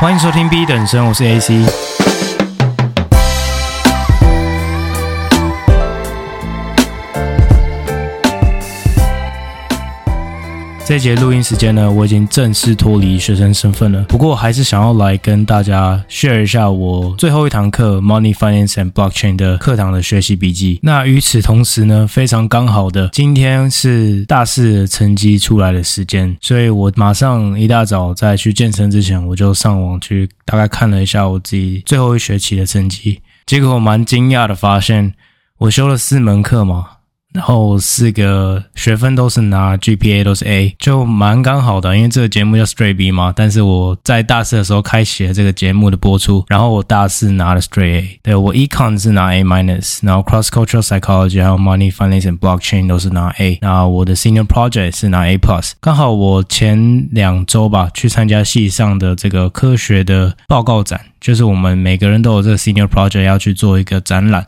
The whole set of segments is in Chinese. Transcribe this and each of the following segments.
欢迎收听 B 等生，我是 AC。这节录音时间呢，我已经正式脱离学生身份了。不过，还是想要来跟大家 share 一下我最后一堂课 Money Finance and Blockchain 的课堂的学习笔记。那与此同时呢，非常刚好的，今天是大四的成绩出来的时间，所以我马上一大早在去健身之前，我就上网去大概看了一下我自己最后一学期的成绩。结果我蛮惊讶的发现，我修了四门课嘛。然后四个学分都是拿 GPA 都是 A，就蛮刚好的，因为这个节目叫 Straight B 嘛。但是我在大四的时候开启了这个节目的播出，然后我大四拿了 Straight A，对，我 Econ 是拿 A minus，然后 Cross Cultural Psychology 还有 Money Finance and Blockchain 都是拿 A，那我的 Senior Project 是拿 A plus。刚好我前两周吧去参加系上的这个科学的报告展，就是我们每个人都有这个 Senior Project 要去做一个展览。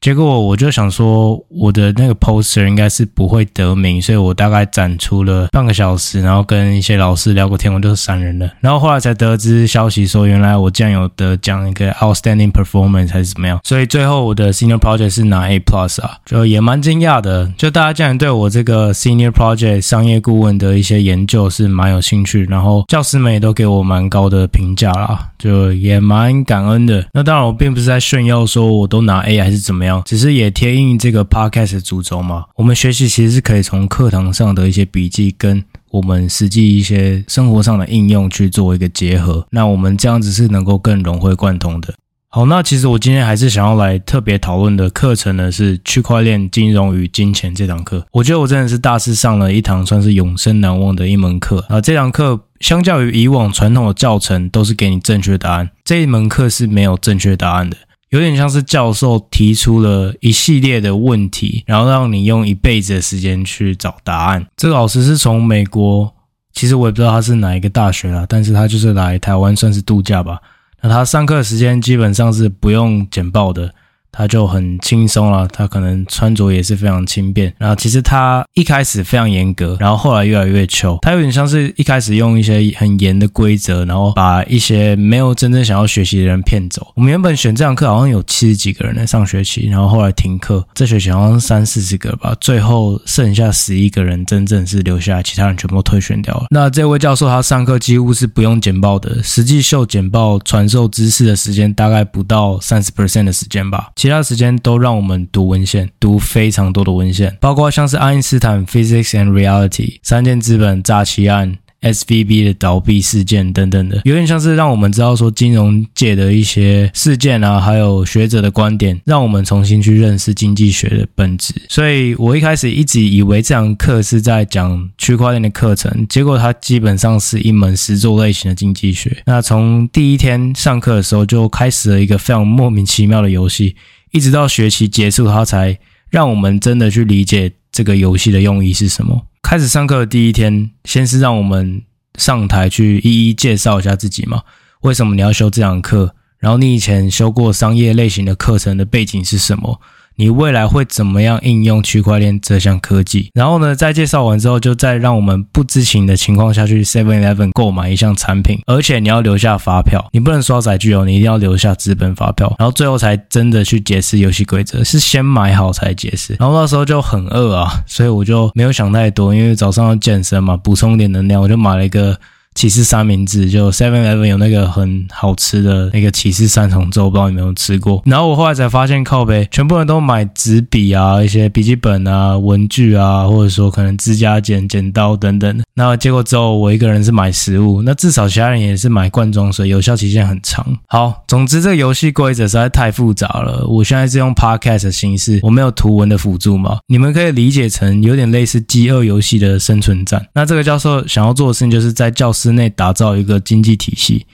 结果我就想说，我的那个 poster 应该是不会得名，所以我大概展出了半个小时，然后跟一些老师聊过天，我就是闪人了。然后后来才得知消息说，原来我竟然有得奖一个 outstanding performance 还是怎么样，所以最后我的 senior project 是拿 A plus 啊，就也蛮惊讶的。就大家竟然对我这个 senior project 商业顾问的一些研究是蛮有兴趣，然后教师们也都给我蛮高的评价啦，就也蛮感恩的。那当然我并不是在炫耀说我都拿 A 还是怎么样。只是也贴应这个 podcast 的主轴嘛，我们学习其实是可以从课堂上的一些笔记跟我们实际一些生活上的应用去做一个结合，那我们这样子是能够更融会贯通的。好，那其实我今天还是想要来特别讨论的课程呢，是区块链金融与金钱这堂课。我觉得我真的是大四上了一堂算是永生难忘的一门课啊。这堂课相较于以往传统的教程，都是给你正确答案，这一门课是没有正确答案的。有点像是教授提出了一系列的问题，然后让你用一辈子的时间去找答案。这个老师是从美国，其实我也不知道他是哪一个大学啦，但是他就是来台湾算是度假吧。那他上课时间基本上是不用简报的。他就很轻松了，他可能穿着也是非常轻便。然后其实他一开始非常严格，然后后来越来越 chill。他有点像是一开始用一些很严的规则，然后把一些没有真正想要学习的人骗走。我们原本选这堂课好像有七十几个人在上学期，然后后来停课，这学期好像三四十个吧，最后剩下十一个人真正是留下来，其他人全部退选掉了。那这位教授他上课几乎是不用简报的，实际秀简报传授知识的时间大概不到三十 percent 的时间吧。其其他时间都让我们读文献，读非常多的文献，包括像是爱因斯坦 Physics and Reality、三箭资本诈欺案、SVB 的倒闭事件等等的，有点像是让我们知道说金融界的一些事件啊，还有学者的观点，让我们重新去认识经济学的本质。所以我一开始一直以为这堂课是在讲区块链的课程，结果它基本上是一门实作类型的经济学。那从第一天上课的时候就开始了一个非常莫名其妙的游戏。一直到学期结束，他才让我们真的去理解这个游戏的用意是什么。开始上课的第一天，先是让我们上台去一一介绍一下自己嘛，为什么你要修这堂课？然后你以前修过商业类型的课程的背景是什么？你未来会怎么样应用区块链这项科技？然后呢，在介绍完之后，就再让我们不知情的情况下去 Seven Eleven 购买一项产品，而且你要留下发票，你不能刷载具哦，你一定要留下纸本发票。然后最后才真的去解释游戏规则，是先买好才解释。然后那时候就很饿啊，所以我就没有想太多，因为早上要健身嘛，补充点能量，我就买了一个。起司三明治，就 Seven Eleven 有那个很好吃的那个起司三重奏，不知道你有没有吃过。然后我后来才发现，靠北全部人都买纸笔啊，一些笔记本啊、文具啊，或者说可能指甲剪、剪刀等等。那结果之后，我一个人是买食物，那至少其他人也是买罐装水，有效期限很长。好，总之这个游戏规则实在太复杂了。我现在是用 Podcast 的形式，我没有图文的辅助嘛，你们可以理解成有点类似饥饿游戏的生存战。那这个教授想要做的事情，就是在教室。之内打造一个经济体系，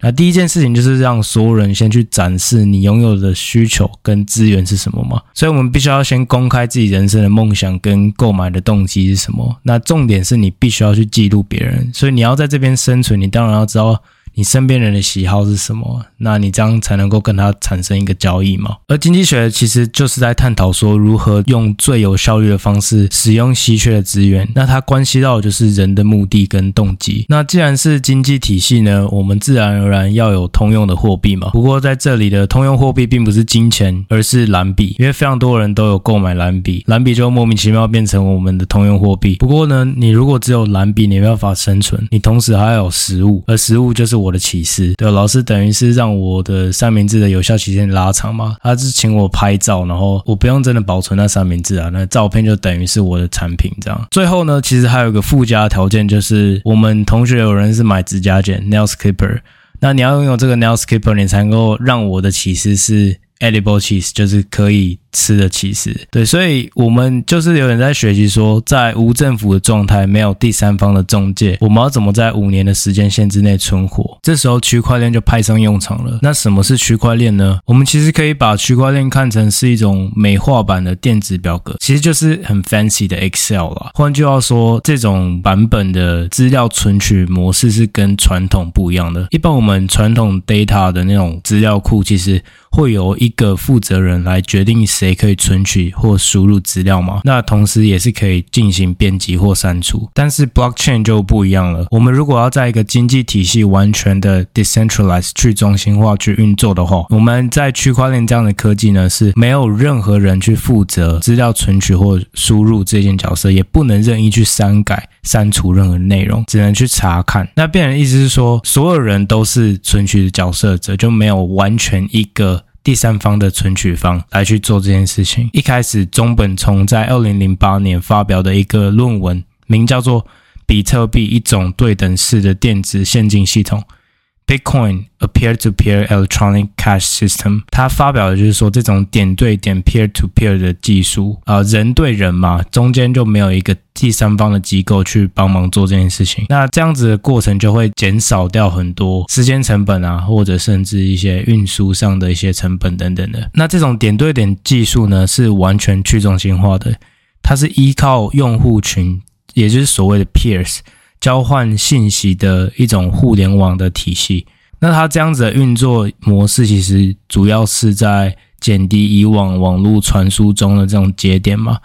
那第一件事情就是让所有人先去展示你拥有的需求跟资源是什么嘛。所以我们必须要先公开自己人生的梦想跟购买的动机是什么。那重点是你必须要去记录别人，所以你要在这边生存，你当然要知道你身边人的喜好是什么，那你这样才能够跟他产生一个交易嘛。而经济学其实就是在探讨说如何用最有效率的方式使用稀缺的资源，那它关系到的就是人的目的跟动机。那既然是经济体系呢，我们自然而然要有通用的货币嘛。不过在这里的通用货币并不是金钱，而是蓝币，因为非常多人都有购买蓝币，蓝币就莫名其妙变成我们的通用货币。不过呢，你如果只有蓝币，你没办法生存，你同时还要有实物，而实物就是我我的起司。对，老师等于是让我的三明治的有效期限拉长嘛，他是请我拍照，然后我不用真的保存那三明治啊，那照片就等于是我的产品这样。最后呢，其实还有个附加条件，就是我们同学有人是买指甲剪 nail clipper，那你要拥有这个 nail clipper，你才能够让我的起司是 edible cheese，就是可以。吃的其实，对，所以我们就是有点在学习说，在无政府的状态，没有第三方的中介，我们要怎么在五年的时间线之内存活？这时候区块链就派上用场了。那什么是区块链呢？我们其实可以把区块链看成是一种美化版的电子表格，其实就是很 fancy 的 Excel 啦。换句话说，这种版本的资料存取模式是跟传统不一样的。一般我们传统 data 的那种资料库，其实会由一个负责人来决定谁。谁可以存取或输入资料吗？那同时也是可以进行编辑或删除。但是 blockchain 就不一样了。我们如果要在一个经济体系完全的 decentralized 去中心化去运作的话，我们在区块链这样的科技呢，是没有任何人去负责资料存取或输入这件角色，也不能任意去删改、删除任何内容，只能去查看。那变的意思是说，所有人都是存取的角色者，就没有完全一个。第三方的存取方来去做这件事情。一开始，中本聪在二零零八年发表的一个论文，名叫做《比特币：一种对等式的电子现金系统》。Bitcoin, a peer-to-peer electronic cash system，它发表的就是说，这种点对点 peer-to-peer 的技术啊、呃，人对人嘛，中间就没有一个第三方的机构去帮忙做这件事情。那这样子的过程就会减少掉很多时间成本啊，或者甚至一些运输上的一些成本等等的。那这种点对点技术呢，是完全去中心化的，它是依靠用户群，也就是所谓的 peers。交换信息的一种互联网的体系，那它这样子的运作模式，其实主要是在减低以往网络传输中的这种节点嘛，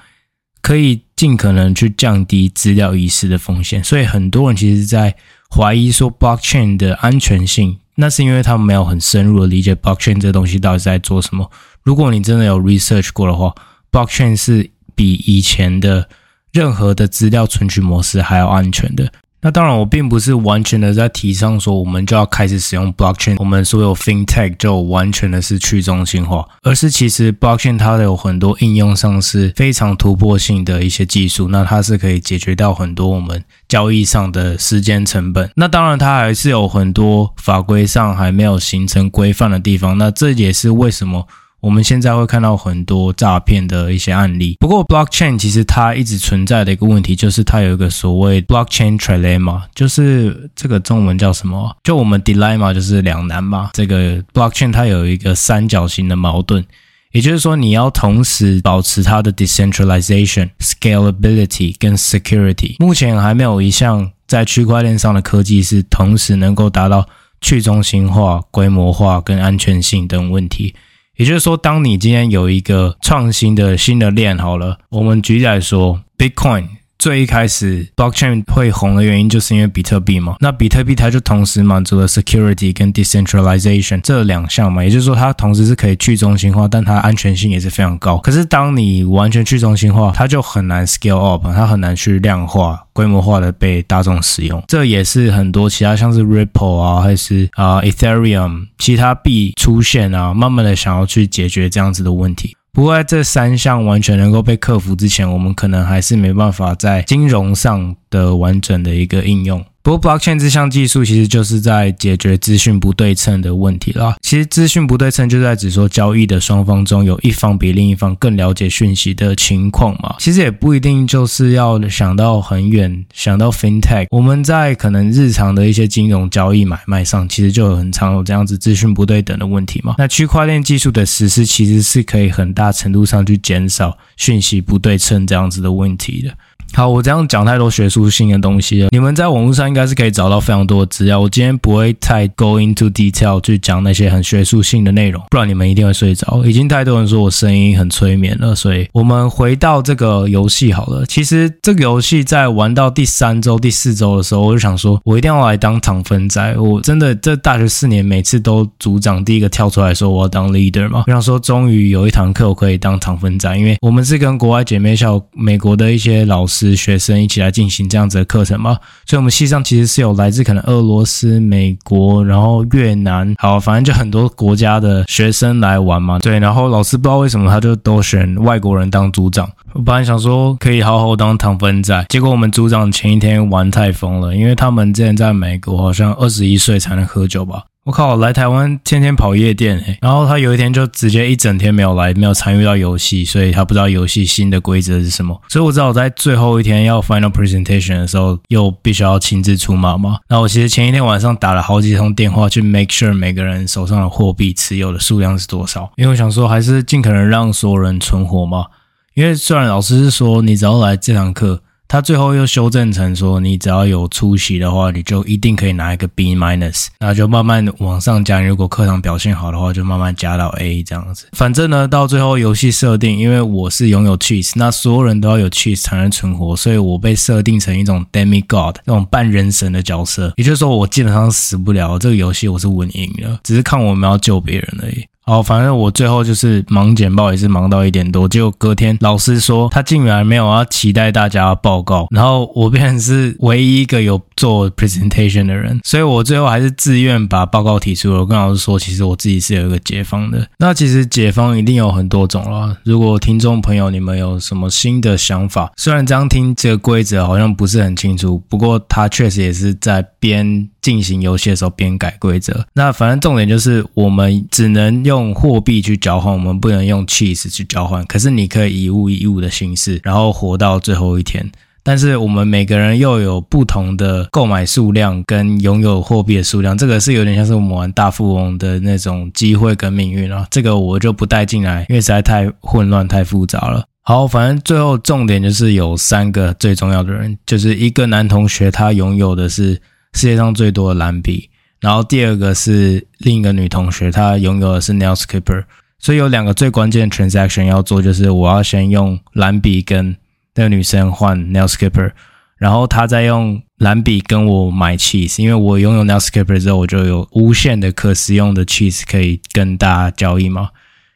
可以尽可能去降低资料遗失的风险。所以很多人其实在怀疑说 blockchain 的安全性，那是因为他们没有很深入的理解 blockchain 这东西到底在做什么。如果你真的有 research 过的话，blockchain 是比以前的任何的资料存取模式还要安全的。那当然，我并不是完全的在提倡说我们就要开始使用 blockchain，我们所有 fintech 就完全的是去中心化，而是其实 blockchain 它有很多应用上是非常突破性的一些技术，那它是可以解决掉很多我们交易上的时间成本。那当然，它还是有很多法规上还没有形成规范的地方，那这也是为什么。我们现在会看到很多诈骗的一些案例。不过，blockchain 其实它一直存在的一个问题，就是它有一个所谓 blockchain trilemma，就是这个中文叫什么？就我们 dilemma 就是两难嘛。这个 blockchain 它有一个三角形的矛盾，也就是说，你要同时保持它的 decentralization、scalability 跟 security。目前还没有一项在区块链上的科技是同时能够达到去中心化、规模化跟安全性等问题。也就是说，当你今天有一个创新的新的链，好了，我们举例来说，Bitcoin。最一开始，blockchain 会红的原因就是因为比特币嘛。那比特币它就同时满足了 security 跟 decentralization 这两项嘛，也就是说它同时是可以去中心化，但它安全性也是非常高。可是当你完全去中心化，它就很难 scale up，它很难去量化、规模化的被大众使用。这也是很多其他像是 Ripple 啊，还是啊 Ethereum 其他币出现啊，慢慢的想要去解决这样子的问题。不过，在这三项完全能够被克服之前，我们可能还是没办法在金融上的完整的一个应用。不过，blockchain 这项技术其实就是在解决资讯不对称的问题啦。其实，资讯不对称就在指说交易的双方中有一方比另一方更了解讯息的情况嘛。其实也不一定就是要想到很远，想到 fintech，我们在可能日常的一些金融交易买卖上，其实就有很常有这样子资讯不对等的问题嘛。那区块链技术的实施，其实是可以很大程度上去减少讯息不对称这样子的问题的。好，我这样讲太多学术性的东西了。你们在网络上应该是可以找到非常多的资料。我今天不会太 go into detail 去讲那些很学术性的内容，不然你们一定会睡着。已经太多人说我声音很催眠了，所以我们回到这个游戏好了。其实这个游戏在玩到第三周、第四周的时候，我就想说，我一定要来当糖分仔。我真的这大学四年，每次都组长第一个跳出来说我要当 leader 嘛。我想说，终于有一堂课我可以当糖分仔，因为我们是跟国外姐妹校、美国的一些老师。是学生一起来进行这样子的课程吗？所以，我们系上其实是有来自可能俄罗斯、美国，然后越南，好，反正就很多国家的学生来玩嘛。对，然后老师不知道为什么他就都选外国人当组长。我本来想说可以好好当糖分仔，结果我们组长前一天玩太疯了，因为他们之前在美国好像二十一岁才能喝酒吧。我靠，来台湾天天跑夜店，然后他有一天就直接一整天没有来，没有参与到游戏，所以他不知道游戏新的规则是什么。所以我知道我在最后一天要 final presentation 的时候，又必须要亲自出马嘛。那我其实前一天晚上打了好几通电话去 make sure 每个人手上的货币持有的数量是多少，因为我想说还是尽可能让所有人存活嘛。因为虽然老师是说你只要来这堂课。他最后又修正成说，你只要有出席的话，你就一定可以拿一个 B minus，那就慢慢往上加。如果课堂表现好的话，就慢慢加到 A 这样子。反正呢，到最后游戏设定，因为我是拥有 cheese，那所有人都要有 cheese 才能存活，所以我被设定成一种 demigod 那种半人神的角色。也就是说，我基本上死不了，这个游戏我是稳赢了，只是看我们要救别人而已。哦，反正我最后就是忙简报，也是忙到一点多。结果隔天老师说他竟然没有要期待大家报告，然后我变成是唯一一个有做 presentation 的人，所以我最后还是自愿把报告提出了。我跟老师说，其实我自己是有一个解方的。那其实解方一定有很多种啦。如果听众朋友你们有什么新的想法，虽然这样听这个规则好像不是很清楚，不过他确实也是在编进行游戏的时候边改规则。那反正重点就是我们只能用。货币去交换，我们不能用 cheese 去交换。可是你可以以物易物的形式，然后活到最后一天。但是我们每个人又有不同的购买数量跟拥有货币的数量，这个是有点像是我们玩大富翁的那种机会跟命运啊。这个我就不带进来，因为实在太混乱太复杂了。好，反正最后重点就是有三个最重要的人，就是一个男同学，他拥有的是世界上最多的蓝笔。然后第二个是另一个女同学，她拥有的是 Nail Skipper，所以有两个最关键的 transaction 要做，就是我要先用蓝笔跟那个女生换 Nail Skipper，然后她再用蓝笔跟我买 cheese，因为我拥有 Nail Skipper 之后，我就有无限的可食用的 cheese 可以跟大家交易嘛，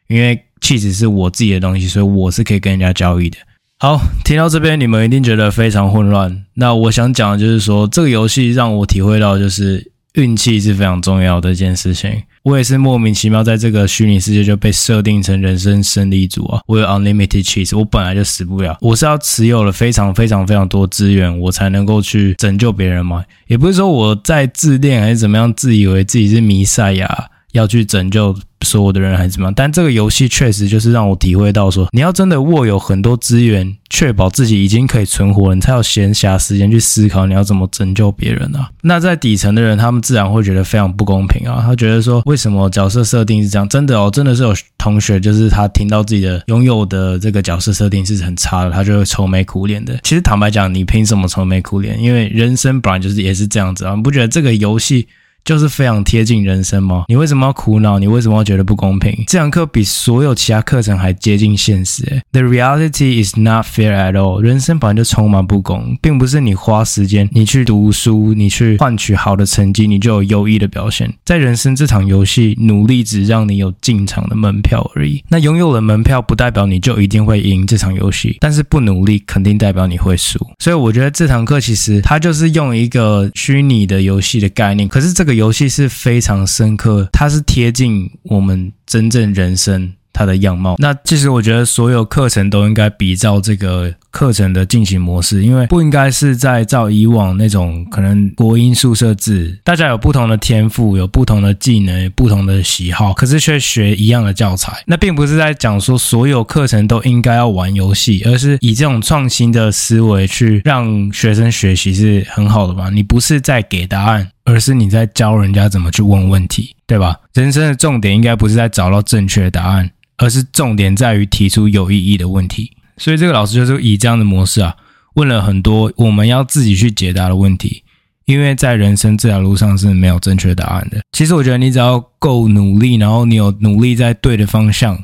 因为 cheese 是我自己的东西，所以我是可以跟人家交易的。好，听到这边你们一定觉得非常混乱，那我想讲的就是说，这个游戏让我体会到就是。运气是非常重要的一件事情。我也是莫名其妙在这个虚拟世界就被设定成人生胜利组啊！我有 unlimited cheese，我本来就死不了。我是要持有了非常非常非常多资源，我才能够去拯救别人嘛。也不是说我在自恋还是怎么样，自以为自己是弥赛亚要去拯救。所有的人还是怎么样？但这个游戏确实就是让我体会到说，你要真的握有很多资源，确保自己已经可以存活了，你才有闲暇时间去思考你要怎么拯救别人啊。那在底层的人，他们自然会觉得非常不公平啊。他觉得说，为什么角色设定是这样？真的哦，真的是有同学，就是他听到自己的拥有的这个角色设定是很差的，他就会愁眉苦脸的。其实坦白讲，你凭什么愁眉苦脸？因为人生本来就是也是这样子啊。你不觉得这个游戏？就是非常贴近人生吗？你为什么要苦恼？你为什么要觉得不公平？这堂课比所有其他课程还接近现实。The reality is not fair at all。人生本来就充满不公，并不是你花时间，你去读书，你去换取好的成绩，你就有优异的表现。在人生这场游戏，努力只让你有进场的门票而已。那拥有了门票，不代表你就一定会赢这场游戏，但是不努力，肯定代表你会输。所以我觉得这堂课其实它就是用一个虚拟的游戏的概念，可是这个。游戏是非常深刻，它是贴近我们真正人生它的样貌。那其实我觉得所有课程都应该比照这个课程的进行模式，因为不应该是在照以往那种可能国音宿舍制，大家有不同的天赋，有不同的技能，不同的喜好，可是却学一样的教材。那并不是在讲说所有课程都应该要玩游戏，而是以这种创新的思维去让学生学习是很好的吧？你不是在给答案。而是你在教人家怎么去问问题，对吧？人生的重点应该不是在找到正确的答案，而是重点在于提出有意义的问题。所以这个老师就是以这样的模式啊，问了很多我们要自己去解答的问题，因为在人生这条路上是没有正确答案的。其实我觉得你只要够努力，然后你有努力在对的方向。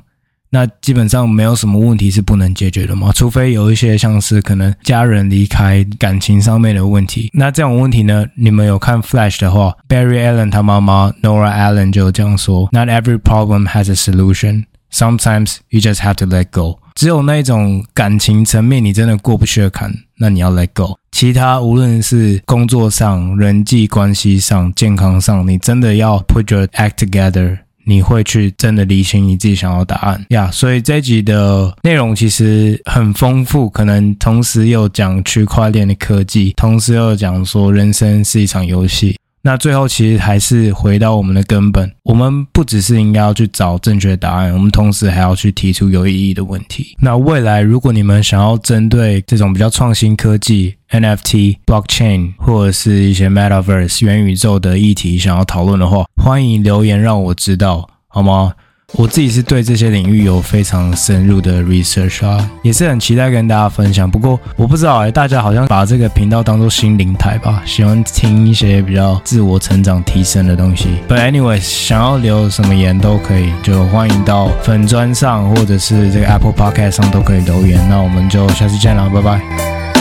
那基本上没有什么问题是不能解决的嘛，除非有一些像是可能家人离开、感情上面的问题。那这种问题呢，你们有看 Flash 的话，Barry Allen 他妈妈 Nora Allen 就这样说：Not every problem has a solution. Sometimes you just have to let go. 只有那一种感情层面你真的过不去的坎，那你要 let go。其他无论是工作上、人际关系上、健康上，你真的要 put your act together。你会去真的理清你自己想要答案呀所以这集的内容其实很丰富，可能同时又讲区块链的科技，同时又讲说人生是一场游戏。那最后其实还是回到我们的根本，我们不只是应该要去找正确答案，我们同时还要去提出有意义的问题。那未来如果你们想要针对这种比较创新科技、NFT、Blockchain 或者是一些 Metaverse 元宇宙的议题想要讨论的话，欢迎留言让我知道，好吗？我自己是对这些领域有非常深入的 research 啊，也是很期待跟大家分享。不过我不知道哎，大家好像把这个频道当做心灵台吧，喜欢听一些比较自我成长提升的东西。But anyway，想要留什么言都可以，就欢迎到粉砖上或者是这个 Apple Podcast 上都可以留言。那我们就下次见了，拜拜。